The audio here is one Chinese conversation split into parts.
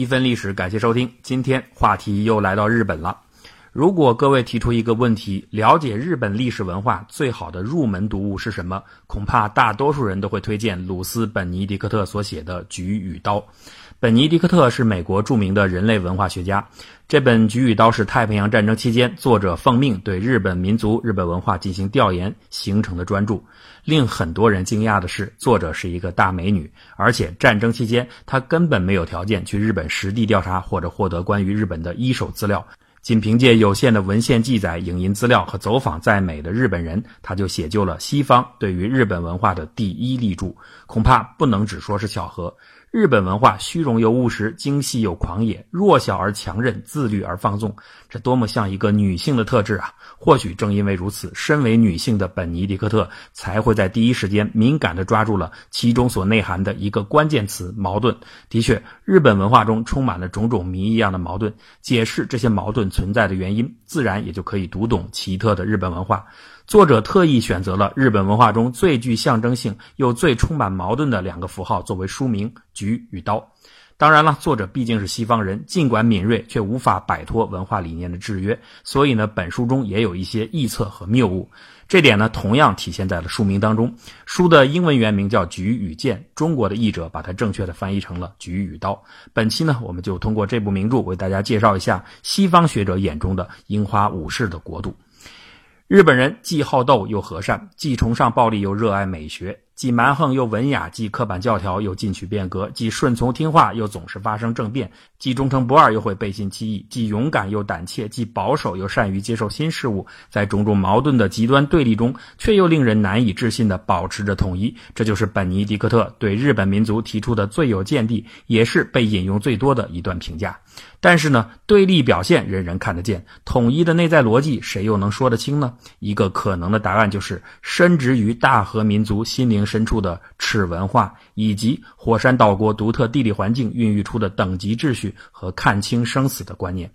一分历史，感谢收听。今天话题又来到日本了。如果各位提出一个问题，了解日本历史文化最好的入门读物是什么？恐怕大多数人都会推荐鲁斯·本尼迪克特所写的《菊与刀》。本尼迪克特是美国著名的人类文化学家。这本《菊与刀》是太平洋战争期间作者奉命对日本民族、日本文化进行调研形成的专著。令很多人惊讶的是，作者是一个大美女，而且战争期间她根本没有条件去日本实地调查或者获得关于日本的一手资料。仅凭借有限的文献记载、影音资料和走访在美的日本人，他就写就了西方对于日本文化的第一立著，恐怕不能只说是巧合。日本文化虚荣又务实，精细又狂野，弱小而强韧，自律而放纵，这多么像一个女性的特质啊！或许正因为如此，身为女性的本尼迪克特才会在第一时间敏感地抓住了其中所内涵的一个关键词——矛盾。的确，日本文化中充满了种种谜一样的矛盾，解释这些矛盾存在的原因，自然也就可以读懂奇特的日本文化。作者特意选择了日本文化中最具象征性又最充满矛盾的两个符号作为书名“菊”与“刀”。当然了，作者毕竟是西方人，尽管敏锐，却无法摆脱文化理念的制约。所以呢，本书中也有一些臆测和谬误。这点呢，同样体现在了书名当中。书的英文原名叫《菊与剑》，中国的译者把它正确的翻译成了《菊与刀》。本期呢，我们就通过这部名著为大家介绍一下西方学者眼中的樱花武士的国度。日本人既好斗又和善，既崇尚暴力又热爱美学。既蛮横又文雅，既刻板教条又进取变革，既顺从听话又总是发生政变，既忠诚不二又会背信弃义，既勇敢又胆怯，既保守又善于接受新事物，在种种矛盾的极端对立中，却又令人难以置信地保持着统一。这就是本尼迪克特对日本民族提出的最有见地，也是被引用最多的一段评价。但是呢，对立表现人人看得见，统一的内在逻辑谁又能说得清呢？一个可能的答案就是，深植于大和民族心灵。深处的耻文化，以及火山岛国独特地理环境孕育出的等级秩序和看清生死的观念。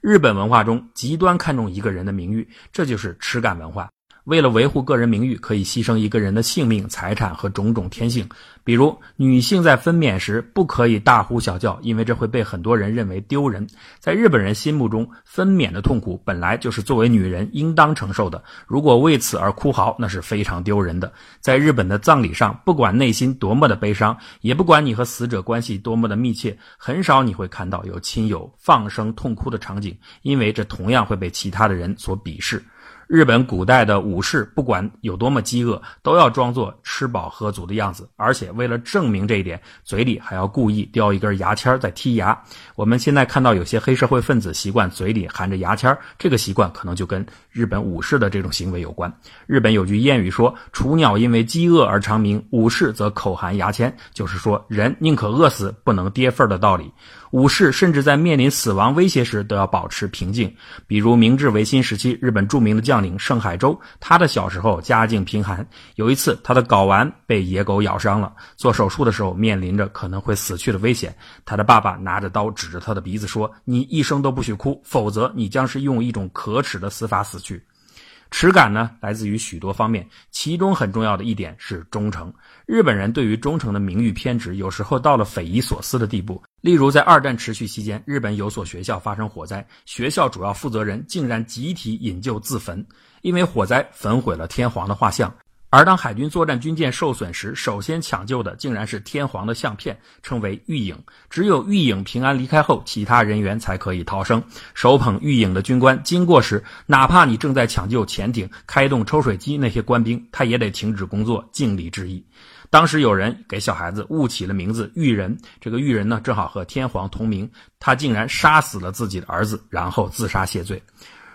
日本文化中极端看重一个人的名誉，这就是耻感文化。为了维护个人名誉，可以牺牲一个人的性命、财产和种种天性。比如，女性在分娩时不可以大呼小叫，因为这会被很多人认为丢人。在日本人心目中，分娩的痛苦本来就是作为女人应当承受的，如果为此而哭嚎，那是非常丢人的。在日本的葬礼上，不管内心多么的悲伤，也不管你和死者关系多么的密切，很少你会看到有亲友放声痛哭的场景，因为这同样会被其他的人所鄙视。日本古代的武士，不管有多么饥饿，都要装作吃饱喝足的样子，而且为了证明这一点，嘴里还要故意叼一根牙签在剔牙。我们现在看到有些黑社会分子习惯嘴里含着牙签，这个习惯可能就跟日本武士的这种行为有关。日本有句谚语说：“雏鸟因为饥饿而长鸣，武士则口含牙签。”就是说，人宁可饿死，不能跌份的道理。武士甚至在面临死亡威胁时都要保持平静。比如明治维新时期，日本著名的将领盛海舟，他的小时候家境贫寒。有一次，他的睾丸被野狗咬伤了，做手术的时候面临着可能会死去的危险。他的爸爸拿着刀指着他的鼻子说：“你一生都不许哭，否则你将是用一种可耻的死法死去。”耻感呢，来自于许多方面，其中很重要的一点是忠诚。日本人对于忠诚的名誉偏执，有时候到了匪夷所思的地步。例如，在二战持续期间，日本有所学校发生火灾，学校主要负责人竟然集体引咎自焚，因为火灾焚毁了天皇的画像。而当海军作战军舰受损时，首先抢救的竟然是天皇的相片，称为玉影。只有玉影平安离开后，其他人员才可以逃生。手捧玉影的军官经过时，哪怕你正在抢救潜艇、开动抽水机，那些官兵他也得停止工作，敬礼致意。当时有人给小孩子误起了名字玉人，这个玉人呢，正好和天皇同名，他竟然杀死了自己的儿子，然后自杀谢罪。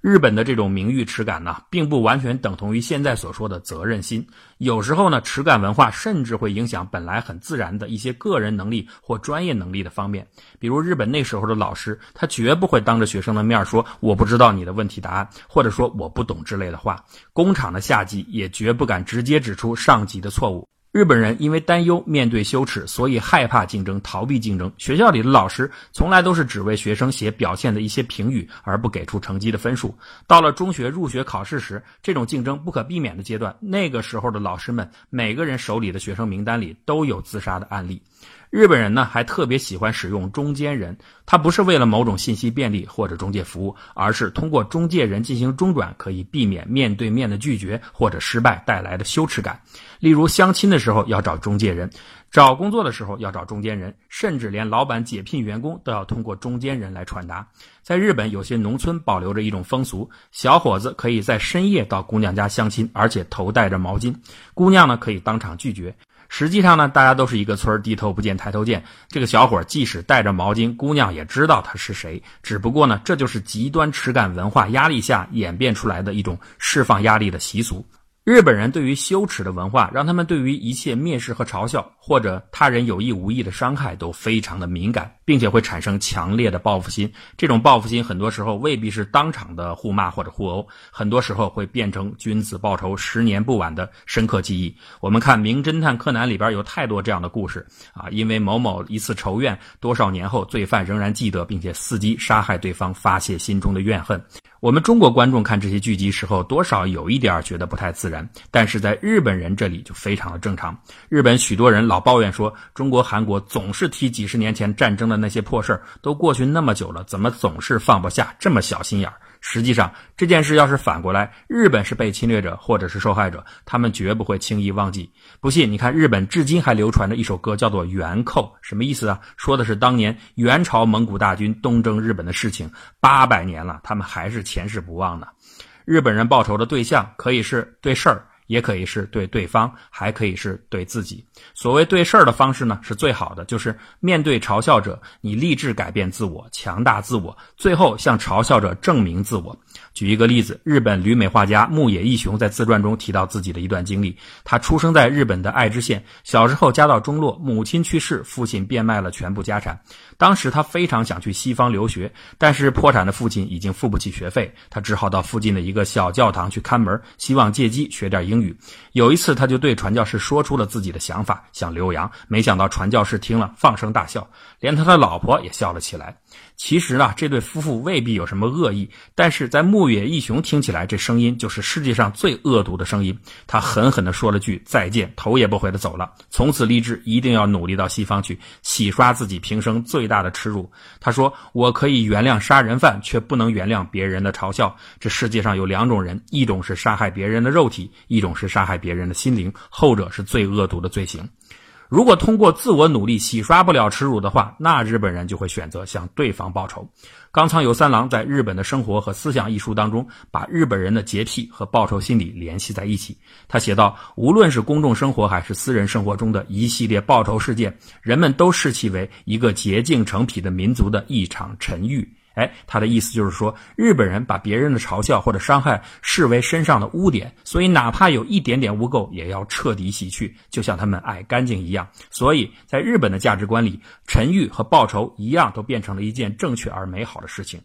日本的这种名誉耻感呢，并不完全等同于现在所说的责任心。有时候呢，耻感文化甚至会影响本来很自然的一些个人能力或专业能力的方面。比如日本那时候的老师，他绝不会当着学生的面说“我不知道你的问题答案”或者说“我不懂”之类的话。工厂的下级也绝不敢直接指出上级的错误。日本人因为担忧面对羞耻，所以害怕竞争，逃避竞争。学校里的老师从来都是只为学生写表现的一些评语，而不给出成绩的分数。到了中学入学考试时，这种竞争不可避免的阶段，那个时候的老师们，每个人手里的学生名单里都有自杀的案例。日本人呢还特别喜欢使用中间人，他不是为了某种信息便利或者中介服务，而是通过中介人进行中转，可以避免面对面的拒绝或者失败带来的羞耻感。例如相亲的时候要找中介人，找工作的时候要找中间人，甚至连老板解聘员工都要通过中间人来传达。在日本，有些农村保留着一种风俗，小伙子可以在深夜到姑娘家相亲，而且头戴着毛巾，姑娘呢可以当场拒绝。实际上呢，大家都是一个村儿，低头不见抬头见。这个小伙即使带着毛巾，姑娘也知道他是谁。只不过呢，这就是极端耻感文化压力下演变出来的一种释放压力的习俗。日本人对于羞耻的文化，让他们对于一切蔑视和嘲笑，或者他人有意无意的伤害，都非常的敏感，并且会产生强烈的报复心。这种报复心很多时候未必是当场的互骂或者互殴，很多时候会变成君子报仇，十年不晚的深刻记忆。我们看《名侦探柯南》里边有太多这样的故事啊，因为某某一次仇怨，多少年后罪犯仍然记得，并且伺机杀害对方，发泄心中的怨恨。我们中国观众看这些剧集时候，多少有一点觉得不太自然，但是在日本人这里就非常的正常。日本许多人老抱怨说，中国、韩国总是提几十年前战争的那些破事儿，都过去那么久了，怎么总是放不下，这么小心眼儿？实际上，这件事要是反过来，日本是被侵略者或者是受害者，他们绝不会轻易忘记。不信，你看日本至今还流传着一首歌，叫做《元寇》，什么意思啊？说的是当年元朝蒙古大军东征日本的事情，八百年了，他们还是前世不忘呢。日本人报仇的对象可以是对事儿。也可以是对对方，还可以是对自己。所谓对事儿的方式呢，是最好的，就是面对嘲笑者，你立志改变自我，强大自我，最后向嘲笑者证明自我。举一个例子，日本旅美画家牧野义雄在自传中提到自己的一段经历：他出生在日本的爱知县，小时候家道中落，母亲去世，父亲变卖了全部家产。当时他非常想去西方留学，但是破产的父亲已经付不起学费，他只好到附近的一个小教堂去看门，希望借机学点英。有一次，他就对传教士说出了自己的想法，想留洋。没想到传教士听了，放声大笑，连他的老婆也笑了起来。其实呢，这对夫妇未必有什么恶意，但是在牧野义雄听起来，这声音就是世界上最恶毒的声音。他狠狠地说了句再见，头也不回的走了。从此立志一定要努力到西方去，洗刷自己平生最大的耻辱。他说：“我可以原谅杀人犯，却不能原谅别人的嘲笑。这世界上有两种人，一种是杀害别人的肉体，一种是杀害别人的心灵，后者是最恶毒的罪行。”如果通过自我努力洗刷不了耻辱的话，那日本人就会选择向对方报仇。冈仓有三郎在《日本的生活和思想》一书当中，把日本人的洁癖和报仇心理联系在一起。他写道：“无论是公众生活还是私人生活中的一系列报仇事件，人们都视其为一个洁净成癖的民族的一场沉郁。”哎，他的意思就是说，日本人把别人的嘲笑或者伤害视为身上的污点，所以哪怕有一点点污垢，也要彻底洗去，就像他们爱干净一样。所以在日本的价值观里，沉郁和报仇一样，都变成了一件正确而美好的事情。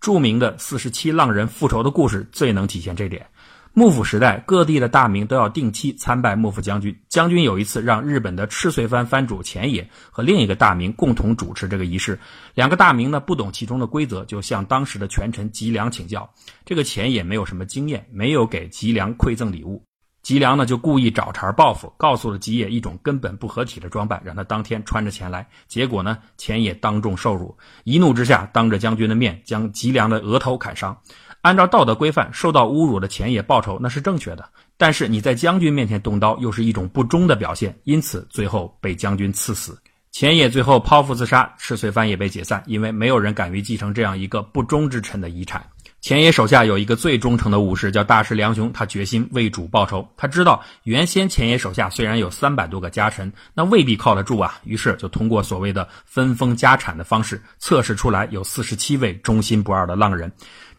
著名的四十七浪人复仇的故事最能体现这点。幕府时代，各地的大名都要定期参拜幕府将军。将军有一次让日本的赤穗藩藩主前野和另一个大名共同主持这个仪式。两个大名呢不懂其中的规则，就向当时的权臣吉良请教。这个前野没有什么经验，没有给吉良馈赠礼物。吉良呢就故意找茬报复，告诉了吉野一种根本不合体的装扮，让他当天穿着前来。结果呢，前野当众受辱，一怒之下，当着将军的面将吉良的额头砍伤。按照道德规范，受到侮辱的钱野报仇那是正确的。但是你在将军面前动刀，又是一种不忠的表现，因此最后被将军赐死。钱野最后剖腹自杀，赤穗藩也被解散，因为没有人敢于继承这样一个不忠之臣的遗产。钱野手下有一个最忠诚的武士，叫大师良雄，他决心为主报仇。他知道原先钱野手下虽然有三百多个家臣，那未必靠得住啊，于是就通过所谓的分封家产的方式，测试出来有四十七位忠心不二的浪人。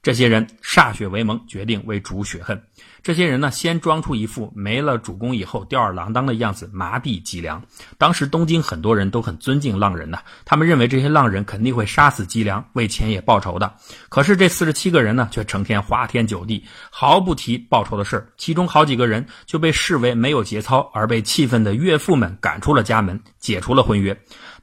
这些人歃血为盟，决定为主雪恨。这些人呢，先装出一副没了主公以后吊儿郎当的样子，麻痹吉良。当时东京很多人都很尊敬浪人呐，他们认为这些浪人肯定会杀死吉良，为钱也报仇的。可是这四十七个人呢，却成天花天酒地，毫不提报仇的事儿其中好几个人就被视为没有节操，而被气愤的岳父们赶出了家门，解除了婚约。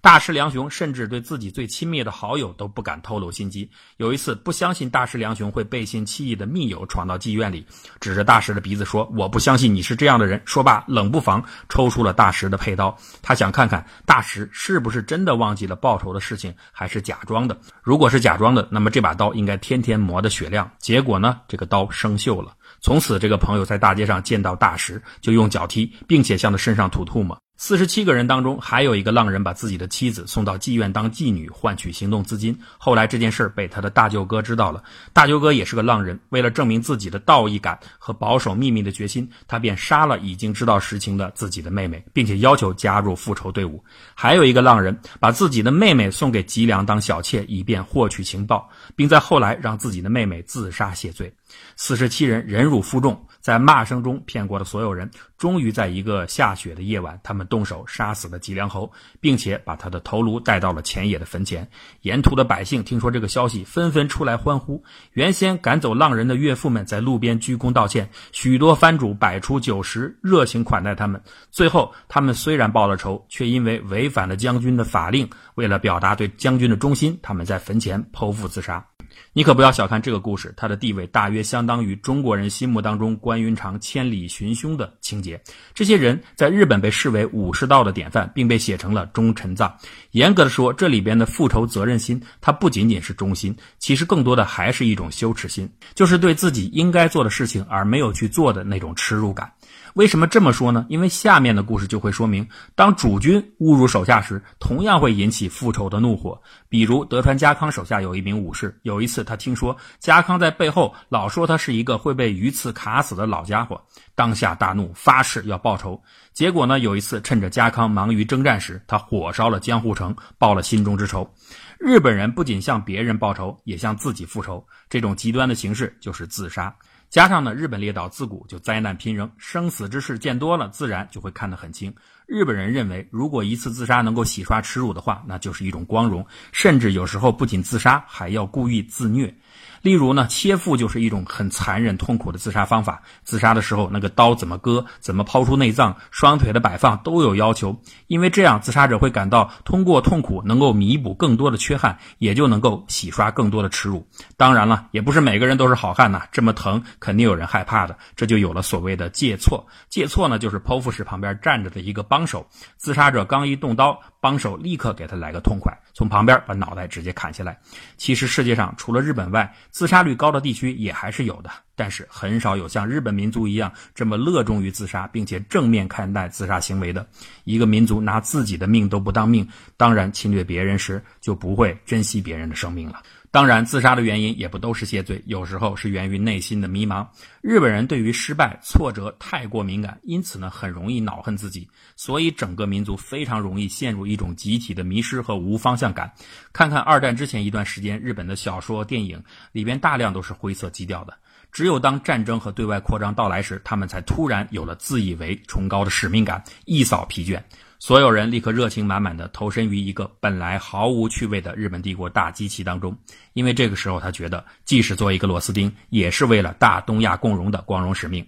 大师梁雄甚至对自己最亲密的好友都不敢透露心机。有一次，不相信大师梁雄会背信弃义的密友闯到妓院里，指着大师的鼻子说：“我不相信你是这样的人。”说罢，冷不防抽出了大师的佩刀。他想看看大师是不是真的忘记了报仇的事情，还是假装的。如果是假装的，那么这把刀应该天天磨得雪亮。结果呢，这个刀生锈了。从此，这个朋友在大街上见到大师就用脚踢，并且向他身上吐唾沫。四十七个人当中，还有一个浪人把自己的妻子送到妓院当妓女，换取行动资金。后来这件事被他的大舅哥知道了，大舅哥也是个浪人，为了证明自己的道义感和保守秘密的决心，他便杀了已经知道实情的自己的妹妹，并且要求加入复仇队伍。还有一个浪人把自己的妹妹送给吉良当小妾，以便获取情报，并在后来让自己的妹妹自杀谢罪。四十七人忍辱负重，在骂声中骗过了所有人。终于在一个下雪的夜晚，他们动手杀死了吉良侯，并且把他的头颅带到了前野的坟前。沿途的百姓听说这个消息，纷纷出来欢呼。原先赶走浪人的岳父们在路边鞠躬道歉，许多藩主摆出酒食，热情款待他们。最后，他们虽然报了仇，却因为违反了将军的法令，为了表达对将军的忠心，他们在坟前剖腹自杀。你可不要小看这个故事，它的地位大约相当于中国人心目当中关云长千里寻兄的情节。这些人在日本被视为武士道的典范，并被写成了忠臣藏。严格的说，这里边的复仇责任心，它不仅仅是忠心，其实更多的还是一种羞耻心，就是对自己应该做的事情而没有去做的那种耻辱感。为什么这么说呢？因为下面的故事就会说明，当主君侮辱手下时，同样会引起复仇的怒火。比如德川家康手下有一名武士，有一次他听说家康在背后老说他是一个会被鱼刺卡死的老家伙，当下大怒，发誓要报仇。结果呢，有一次趁着家康忙于征战时，他火烧了江户城，报了心中之仇。日本人不仅向别人报仇，也向自己复仇，这种极端的形式就是自杀。加上呢，日本列岛自古就灾难频仍，生死之事见多了，自然就会看得很清。日本人认为，如果一次自杀能够洗刷耻辱的话，那就是一种光荣，甚至有时候不仅自杀，还要故意自虐。例如呢，切腹就是一种很残忍痛苦的自杀方法。自杀的时候，那个刀怎么割，怎么抛出内脏，双腿的摆放都有要求，因为这样自杀者会感到通过痛苦能够弥补更多的缺憾，也就能够洗刷更多的耻辱。当然了，也不是每个人都是好汉呐，这么疼肯定有人害怕的，这就有了所谓的借错。借错呢，就是剖腹时旁边站着的一个帮手，自杀者刚一动刀。帮手立刻给他来个痛快，从旁边把脑袋直接砍下来。其实世界上除了日本外，自杀率高的地区也还是有的，但是很少有像日本民族一样这么乐衷于自杀，并且正面看待自杀行为的一个民族。拿自己的命都不当命，当然侵略别人时就不会珍惜别人的生命了。当然，自杀的原因也不都是谢罪，有时候是源于内心的迷茫。日本人对于失败、挫折太过敏感，因此呢，很容易恼恨自己，所以整个民族非常容易陷入一种集体的迷失和无方向感。看看二战之前一段时间，日本的小说、电影里边大量都是灰色基调的。只有当战争和对外扩张到来时，他们才突然有了自以为崇高的使命感，一扫疲倦。所有人立刻热情满满的投身于一个本来毫无趣味的日本帝国大机器当中，因为这个时候他觉得，即使做一个螺丝钉，也是为了大东亚共荣的光荣使命。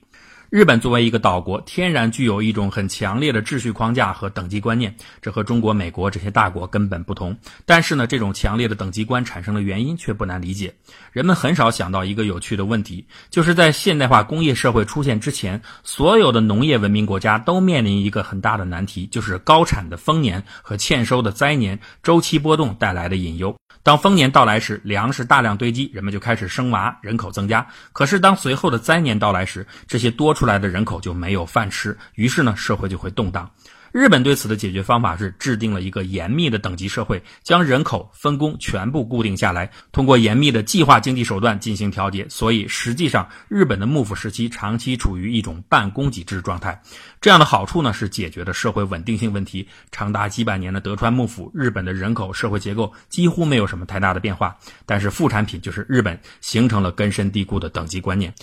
日本作为一个岛国，天然具有一种很强烈的秩序框架和等级观念，这和中国、美国这些大国根本不同。但是呢，这种强烈的等级观产生的原因却不难理解。人们很少想到一个有趣的问题，就是在现代化工业社会出现之前，所有的农业文明国家都面临一个很大的难题，就是高产的丰年和欠收的灾年周期波动带来的隐忧。当丰年到来时，粮食大量堆积，人们就开始生娃，人口增加。可是当随后的灾年到来时，这些多出来的人口就没有饭吃，于是呢，社会就会动荡。日本对此的解决方法是制定了一个严密的等级社会，将人口分工全部固定下来，通过严密的计划经济手段进行调节。所以实际上，日本的幕府时期长期处于一种半供给制状态。这样的好处呢，是解决了社会稳定性问题。长达几百年的德川幕府，日本的人口社会结构几乎没有什么太大的变化。但是副产品就是日本形成了根深蒂固的等级观念。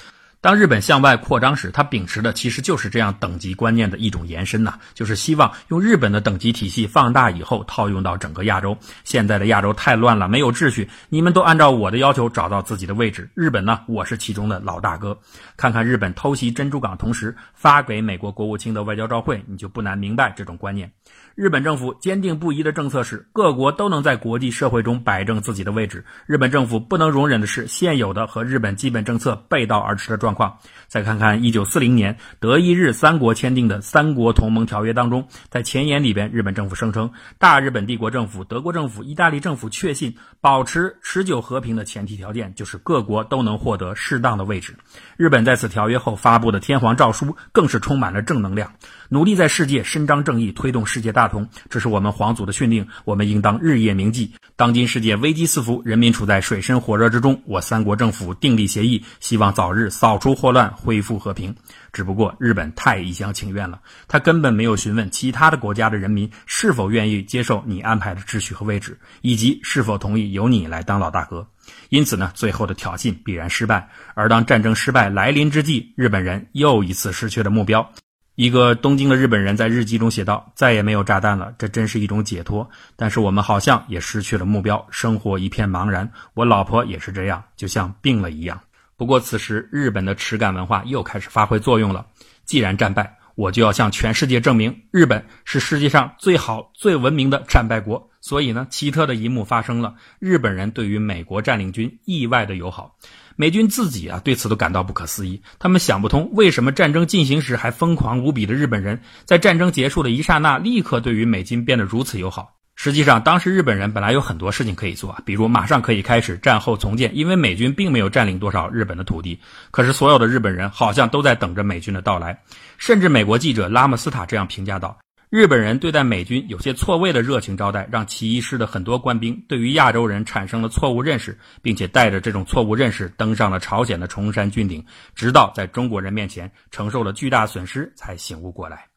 当日本向外扩张时，他秉持的其实就是这样等级观念的一种延伸呐，就是希望用日本的等级体系放大以后套用到整个亚洲。现在的亚洲太乱了，没有秩序，你们都按照我的要求找到自己的位置。日本呢，我是其中的老大哥。看看日本偷袭珍珠港，同时发给美国国务卿的外交照会，你就不难明白这种观念。日本政府坚定不移的政策是，各国都能在国际社会中摆正自己的位置。日本政府不能容忍的是现有的和日本基本政策背道而驰的状况。再看看1940年德意日三国签订的三国同盟条约当中，在前言里边，日本政府声称，大日本帝国政府、德国政府、意大利政府确信，保持持久和平的前提条件就是各国都能获得适当的位置。日本在此条约后发布的天皇诏书更是充满了正能量，努力在世界伸张正义，推动世界大。同，这是我们皇祖的训令，我们应当日夜铭记。当今世界危机四伏，人民处在水深火热之中，我三国政府订立协议，希望早日扫出祸乱，恢复和平。只不过日本太一厢情愿了，他根本没有询问其他的国家的人民是否愿意接受你安排的秩序和位置，以及是否同意由你来当老大哥。因此呢，最后的挑衅必然失败。而当战争失败来临之际，日本人又一次失去了目标。一个东京的日本人在日记中写道：“再也没有炸弹了，这真是一种解脱。但是我们好像也失去了目标，生活一片茫然。我老婆也是这样，就像病了一样。不过此时，日本的耻感文化又开始发挥作用了。既然战败，我就要向全世界证明，日本是世界上最好、最文明的战败国。所以呢，奇特的一幕发生了：日本人对于美国占领军意外的友好。”美军自己啊，对此都感到不可思议。他们想不通，为什么战争进行时还疯狂无比的日本人，在战争结束的一刹那，立刻对于美军变得如此友好。实际上，当时日本人本来有很多事情可以做，比如马上可以开始战后重建，因为美军并没有占领多少日本的土地。可是，所有的日本人好像都在等着美军的到来。甚至美国记者拉姆斯塔这样评价道。日本人对待美军有些错位的热情招待，让起义师的很多官兵对于亚洲人产生了错误认识，并且带着这种错误认识登上了朝鲜的崇山峻岭，直到在中国人面前承受了巨大损失才醒悟过来。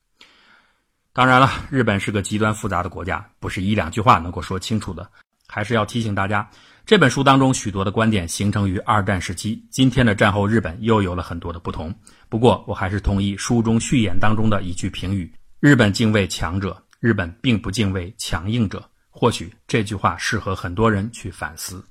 当然了，日本是个极端复杂的国家，不是一两句话能够说清楚的。还是要提醒大家，这本书当中许多的观点形成于二战时期，今天的战后日本又有了很多的不同。不过，我还是同意书中序言当中的一句评语。日本敬畏强者，日本并不敬畏强硬者。或许这句话适合很多人去反思。